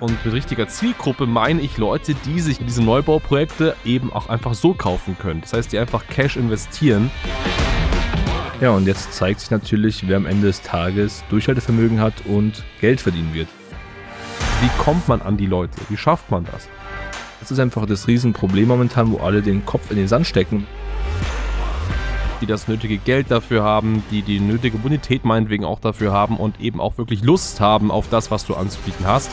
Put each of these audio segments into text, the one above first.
Und mit richtiger Zielgruppe meine ich Leute, die sich diese Neubauprojekte eben auch einfach so kaufen können. Das heißt, die einfach Cash investieren. Ja, und jetzt zeigt sich natürlich, wer am Ende des Tages Durchhaltevermögen hat und Geld verdienen wird. Wie kommt man an die Leute? Wie schafft man das? Das ist einfach das Riesenproblem momentan, wo alle den Kopf in den Sand stecken die das nötige Geld dafür haben, die die nötige Bonität meinetwegen auch dafür haben und eben auch wirklich Lust haben auf das, was du anzubieten hast.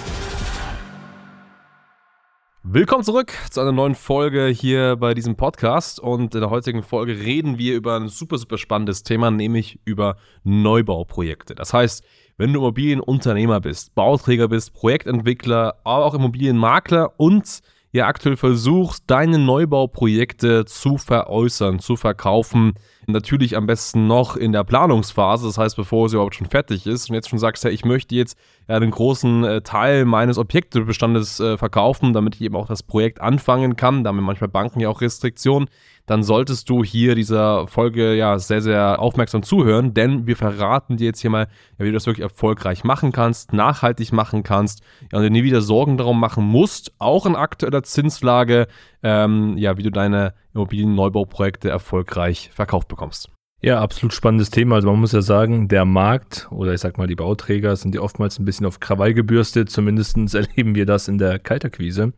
Willkommen zurück zu einer neuen Folge hier bei diesem Podcast und in der heutigen Folge reden wir über ein super, super spannendes Thema, nämlich über Neubauprojekte. Das heißt, wenn du Immobilienunternehmer bist, Bauträger bist, Projektentwickler, aber auch Immobilienmakler und ihr aktuell versuchst, deine Neubauprojekte zu veräußern, zu verkaufen, Natürlich am besten noch in der Planungsphase, das heißt, bevor es überhaupt schon fertig ist und jetzt schon sagst, ja, ich möchte jetzt ja, einen großen äh, Teil meines Objektbestandes äh, verkaufen, damit ich eben auch das Projekt anfangen kann. Da haben manchmal Banken ja auch Restriktionen dann solltest du hier dieser Folge ja sehr, sehr aufmerksam zuhören, denn wir verraten dir jetzt hier mal, ja, wie du das wirklich erfolgreich machen kannst, nachhaltig machen kannst ja, und dir nie wieder Sorgen darum machen musst, auch in aktueller Zinslage, ähm, ja, wie du deine Immobilienneubauprojekte erfolgreich verkauft bekommst. Ja, absolut spannendes Thema. Also man muss ja sagen, der Markt oder ich sag mal die Bauträger sind ja oftmals ein bisschen auf Krawall gebürstet. Zumindest erleben wir das in der Kalterquise.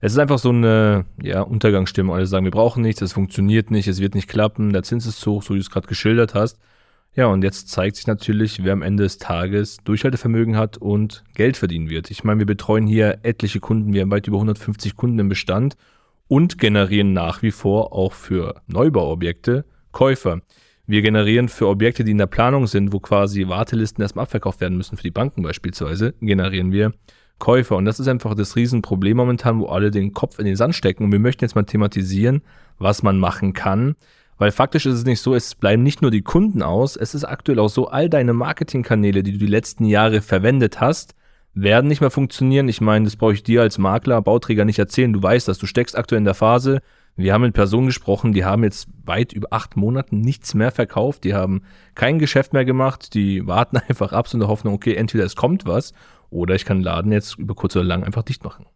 Es ist einfach so eine ja, Untergangsstimmung. Alle sagen, wir brauchen nichts, es funktioniert nicht, es wird nicht klappen, der Zins ist zu hoch, so wie du es gerade geschildert hast. Ja, und jetzt zeigt sich natürlich, wer am Ende des Tages Durchhaltevermögen hat und Geld verdienen wird. Ich meine, wir betreuen hier etliche Kunden, wir haben weit über 150 Kunden im Bestand und generieren nach wie vor auch für Neubauobjekte Käufer. Wir generieren für Objekte, die in der Planung sind, wo quasi Wartelisten erstmal abverkauft werden müssen, für die Banken beispielsweise, generieren wir Käufer. Und das ist einfach das Riesenproblem momentan, wo alle den Kopf in den Sand stecken. Und wir möchten jetzt mal thematisieren, was man machen kann. Weil faktisch ist es nicht so, es bleiben nicht nur die Kunden aus, es ist aktuell auch so, all deine Marketingkanäle, die du die letzten Jahre verwendet hast, werden nicht mehr funktionieren. Ich meine, das brauche ich dir als Makler, Bauträger nicht erzählen. Du weißt das, du steckst aktuell in der Phase. Wir haben mit Personen gesprochen, die haben jetzt weit über acht Monaten nichts mehr verkauft. Die haben kein Geschäft mehr gemacht. Die warten einfach ab so in der Hoffnung, okay, entweder es kommt was oder ich kann den Laden jetzt über kurz oder lang einfach dicht machen.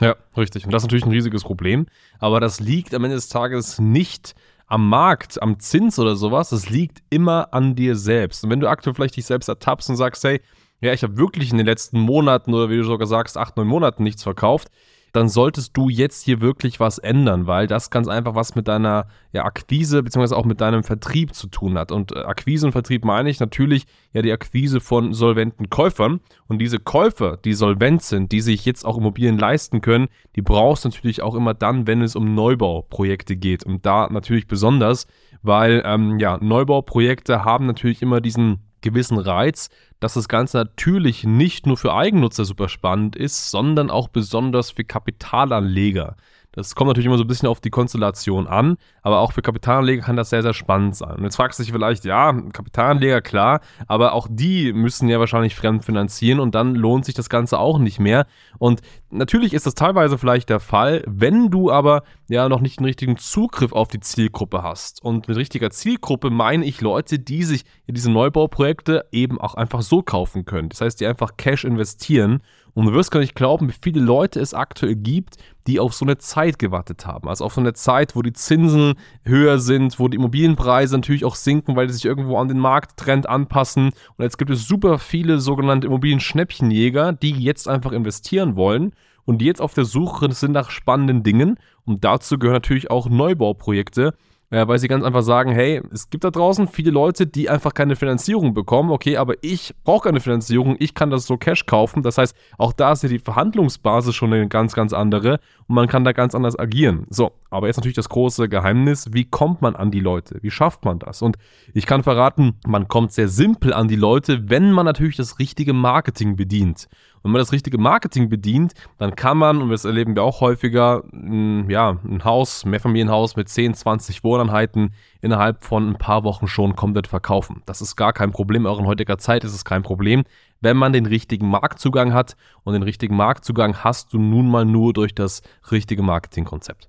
Ja, richtig. Und das ist natürlich ein riesiges Problem. Aber das liegt am Ende des Tages nicht am Markt, am Zins oder sowas. Das liegt immer an dir selbst. Und wenn du aktuell vielleicht dich selbst ertappst und sagst, hey, ja, ich habe wirklich in den letzten Monaten oder wie du sogar sagst, acht, neun Monaten nichts verkauft, dann solltest du jetzt hier wirklich was ändern, weil das ganz einfach was mit deiner ja, Akquise beziehungsweise auch mit deinem Vertrieb zu tun hat. Und äh, Akquise und Vertrieb meine ich natürlich ja die Akquise von solventen Käufern. Und diese Käufer, die solvent sind, die sich jetzt auch Immobilien leisten können, die brauchst du natürlich auch immer dann, wenn es um Neubauprojekte geht. Und da natürlich besonders, weil ähm, ja, Neubauprojekte haben natürlich immer diesen gewissen Reiz, dass das Ganze natürlich nicht nur für Eigennutzer super spannend ist, sondern auch besonders für Kapitalanleger. Das kommt natürlich immer so ein bisschen auf die Konstellation an, aber auch für Kapitalanleger kann das sehr, sehr spannend sein. Und jetzt fragst du dich vielleicht, ja, Kapitalanleger, klar, aber auch die müssen ja wahrscheinlich fremdfinanzieren und dann lohnt sich das Ganze auch nicht mehr. Und natürlich ist das teilweise vielleicht der Fall, wenn du aber ja noch nicht den richtigen Zugriff auf die Zielgruppe hast. Und mit richtiger Zielgruppe meine ich Leute, die sich diese Neubauprojekte eben auch einfach so kaufen können. Das heißt, die einfach Cash investieren und du wirst gar nicht glauben, wie viele Leute es aktuell gibt, die auf so eine Zeit gewartet haben. Also auf so eine Zeit, wo die Zinsen höher sind, wo die Immobilienpreise natürlich auch sinken, weil die sich irgendwo an den Markttrend anpassen. Und jetzt gibt es super viele sogenannte Immobilien-Schnäppchenjäger, die jetzt einfach investieren wollen und die jetzt auf der Suche sind nach spannenden Dingen. Und dazu gehören natürlich auch Neubauprojekte äh, weil sie ganz einfach sagen, hey, es gibt da draußen viele Leute, die einfach keine Finanzierung bekommen, okay, aber ich brauche keine Finanzierung, ich kann das so Cash kaufen. Das heißt, auch da ist ja die Verhandlungsbasis schon eine ganz, ganz andere und man kann da ganz anders agieren. So, aber jetzt natürlich das große Geheimnis, wie kommt man an die Leute? Wie schafft man das? Und ich kann verraten, man kommt sehr simpel an die Leute, wenn man natürlich das richtige Marketing bedient. Wenn man das richtige Marketing bedient, dann kann man, und das erleben wir auch häufiger, ein, ja, ein Haus, Mehrfamilienhaus mit 10, 20 Wohneinheiten innerhalb von ein paar Wochen schon komplett verkaufen. Das ist gar kein Problem, auch in heutiger Zeit ist es kein Problem, wenn man den richtigen Marktzugang hat. Und den richtigen Marktzugang hast du nun mal nur durch das richtige Marketingkonzept.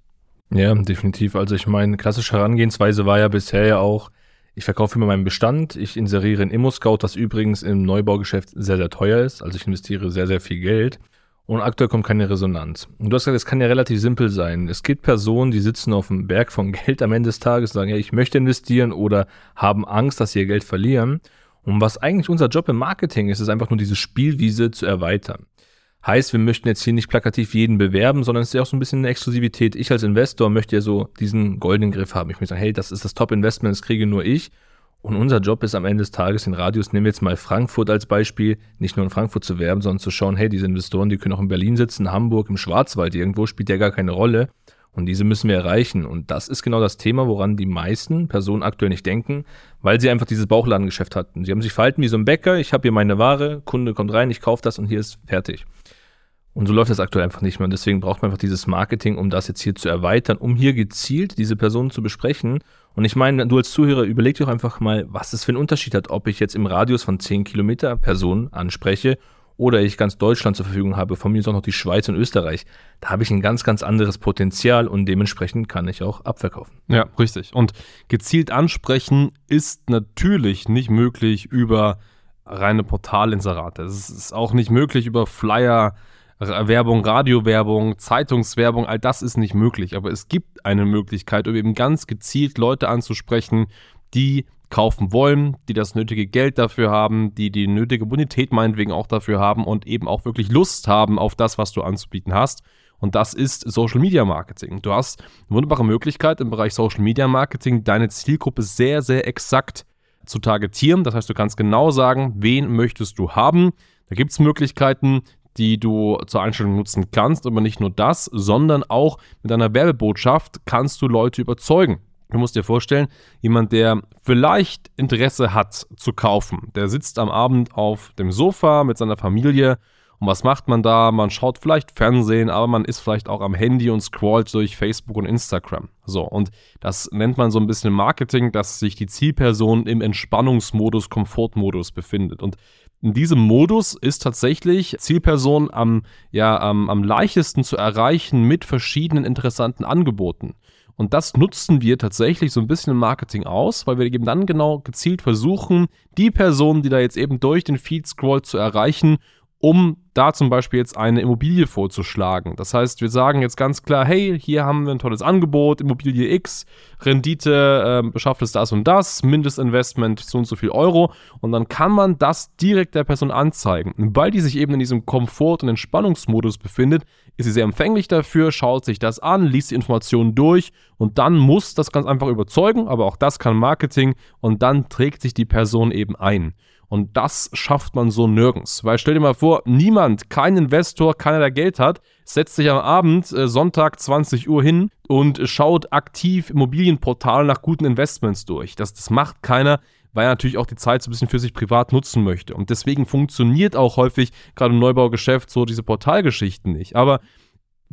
Ja, definitiv. Also ich meine, klassische Herangehensweise war ja bisher ja auch, ich verkaufe immer meinen Bestand, ich inseriere in ImmoScout, was übrigens im Neubaugeschäft sehr, sehr teuer ist. Also ich investiere sehr, sehr viel Geld. und aktuell kommt keine Resonanz. Und du hast gesagt, es kann ja relativ simpel sein. Es gibt Personen, die sitzen auf dem Berg von Geld am Ende des Tages, sagen, ja, ich möchte investieren oder haben Angst, dass sie ihr Geld verlieren. Und was eigentlich unser Job im Marketing ist, ist einfach nur diese Spielwiese zu erweitern. Heißt, wir möchten jetzt hier nicht plakativ jeden bewerben, sondern es ist ja auch so ein bisschen eine Exklusivität. Ich als Investor möchte ja so diesen goldenen Griff haben. Ich möchte sagen, hey, das ist das Top-Investment, das kriege nur ich. Und unser Job ist am Ende des Tages in Radius, nehmen wir jetzt mal Frankfurt als Beispiel, nicht nur in Frankfurt zu werben, sondern zu schauen, hey, diese Investoren, die können auch in Berlin sitzen, Hamburg, im Schwarzwald irgendwo, spielt ja gar keine Rolle. Und diese müssen wir erreichen. Und das ist genau das Thema, woran die meisten Personen aktuell nicht denken, weil sie einfach dieses Bauchladengeschäft hatten. Sie haben sich verhalten wie so ein Bäcker, ich habe hier meine Ware, Kunde kommt rein, ich kaufe das und hier ist fertig. Und so läuft das aktuell einfach nicht mehr. Und deswegen braucht man einfach dieses Marketing, um das jetzt hier zu erweitern, um hier gezielt diese Personen zu besprechen. Und ich meine, du als Zuhörer überleg doch einfach mal, was es für einen Unterschied hat, ob ich jetzt im Radius von 10 Kilometer Personen anspreche oder ich ganz Deutschland zur Verfügung habe, von mir ist auch noch die Schweiz und Österreich. Da habe ich ein ganz, ganz anderes Potenzial und dementsprechend kann ich auch abverkaufen. Ja, richtig. Und gezielt ansprechen ist natürlich nicht möglich über reine Portalinserate. Es ist auch nicht möglich über Flyer, Werbung, Radiowerbung, Zeitungswerbung, all das ist nicht möglich. Aber es gibt eine Möglichkeit, um eben ganz gezielt Leute anzusprechen, die kaufen wollen, die das nötige Geld dafür haben, die die nötige Bonität meinetwegen auch dafür haben und eben auch wirklich Lust haben auf das, was du anzubieten hast. Und das ist Social Media Marketing. Du hast eine wunderbare Möglichkeit im Bereich Social Media Marketing, deine Zielgruppe sehr, sehr exakt zu targetieren. Das heißt, du kannst genau sagen, wen möchtest du haben. Da gibt es Möglichkeiten, die du zur Einstellung nutzen kannst, aber nicht nur das, sondern auch mit einer Werbebotschaft kannst du Leute überzeugen. Du musst dir vorstellen, jemand, der vielleicht Interesse hat zu kaufen, der sitzt am Abend auf dem Sofa mit seiner Familie und was macht man da? Man schaut vielleicht Fernsehen, aber man ist vielleicht auch am Handy und scrollt durch Facebook und Instagram. So, und das nennt man so ein bisschen Marketing, dass sich die Zielperson im Entspannungsmodus, Komfortmodus befindet. Und in diesem Modus ist tatsächlich Zielperson am, ja, am, am leichtesten zu erreichen mit verschiedenen interessanten Angeboten. Und das nutzen wir tatsächlich so ein bisschen im Marketing aus, weil wir eben dann genau gezielt versuchen, die Person, die da jetzt eben durch den Feed scrollt, zu erreichen um da zum Beispiel jetzt eine Immobilie vorzuschlagen. Das heißt, wir sagen jetzt ganz klar, hey, hier haben wir ein tolles Angebot, Immobilie X, Rendite äh, beschafft es das und das, Mindestinvestment so und so viel Euro und dann kann man das direkt der Person anzeigen. Und weil die sich eben in diesem Komfort- und Entspannungsmodus befindet, ist sie sehr empfänglich dafür, schaut sich das an, liest die Informationen durch und dann muss das ganz einfach überzeugen, aber auch das kann Marketing und dann trägt sich die Person eben ein. Und das schafft man so nirgends. Weil stell dir mal vor, niemand, kein Investor, keiner, der Geld hat, setzt sich am Abend, äh, Sonntag 20 Uhr hin und schaut aktiv Immobilienportale nach guten Investments durch. Das, das macht keiner, weil er natürlich auch die Zeit so ein bisschen für sich privat nutzen möchte. Und deswegen funktioniert auch häufig gerade im Neubaugeschäft so diese Portalgeschichten nicht. Aber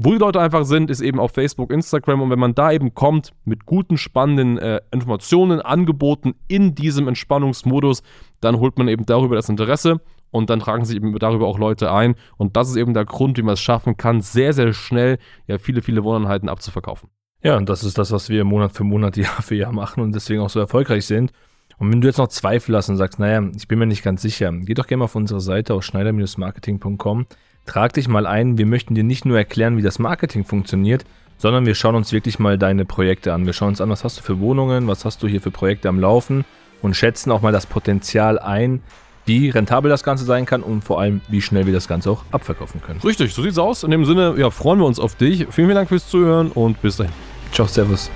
wo die Leute einfach sind, ist eben auf Facebook, Instagram und wenn man da eben kommt mit guten, spannenden äh, Informationen, Angeboten in diesem Entspannungsmodus, dann holt man eben darüber das Interesse und dann tragen sich eben darüber auch Leute ein und das ist eben der Grund, wie man es schaffen kann, sehr, sehr schnell ja viele, viele Wohneinheiten abzuverkaufen. Ja, und das ist das, was wir Monat für Monat, Jahr für Jahr machen und deswegen auch so erfolgreich sind. Und wenn du jetzt noch Zweifel hast und sagst, naja, ich bin mir nicht ganz sicher, geh doch gerne mal auf unsere Seite auf schneider-marketing.com Trag dich mal ein, wir möchten dir nicht nur erklären, wie das Marketing funktioniert, sondern wir schauen uns wirklich mal deine Projekte an. Wir schauen uns an, was hast du für Wohnungen, was hast du hier für Projekte am Laufen und schätzen auch mal das Potenzial ein, wie rentabel das Ganze sein kann und vor allem, wie schnell wir das Ganze auch abverkaufen können. Richtig, so sieht's aus. In dem Sinne, ja, freuen wir uns auf dich. Vielen, vielen Dank fürs Zuhören und bis dahin. Ciao, Servus.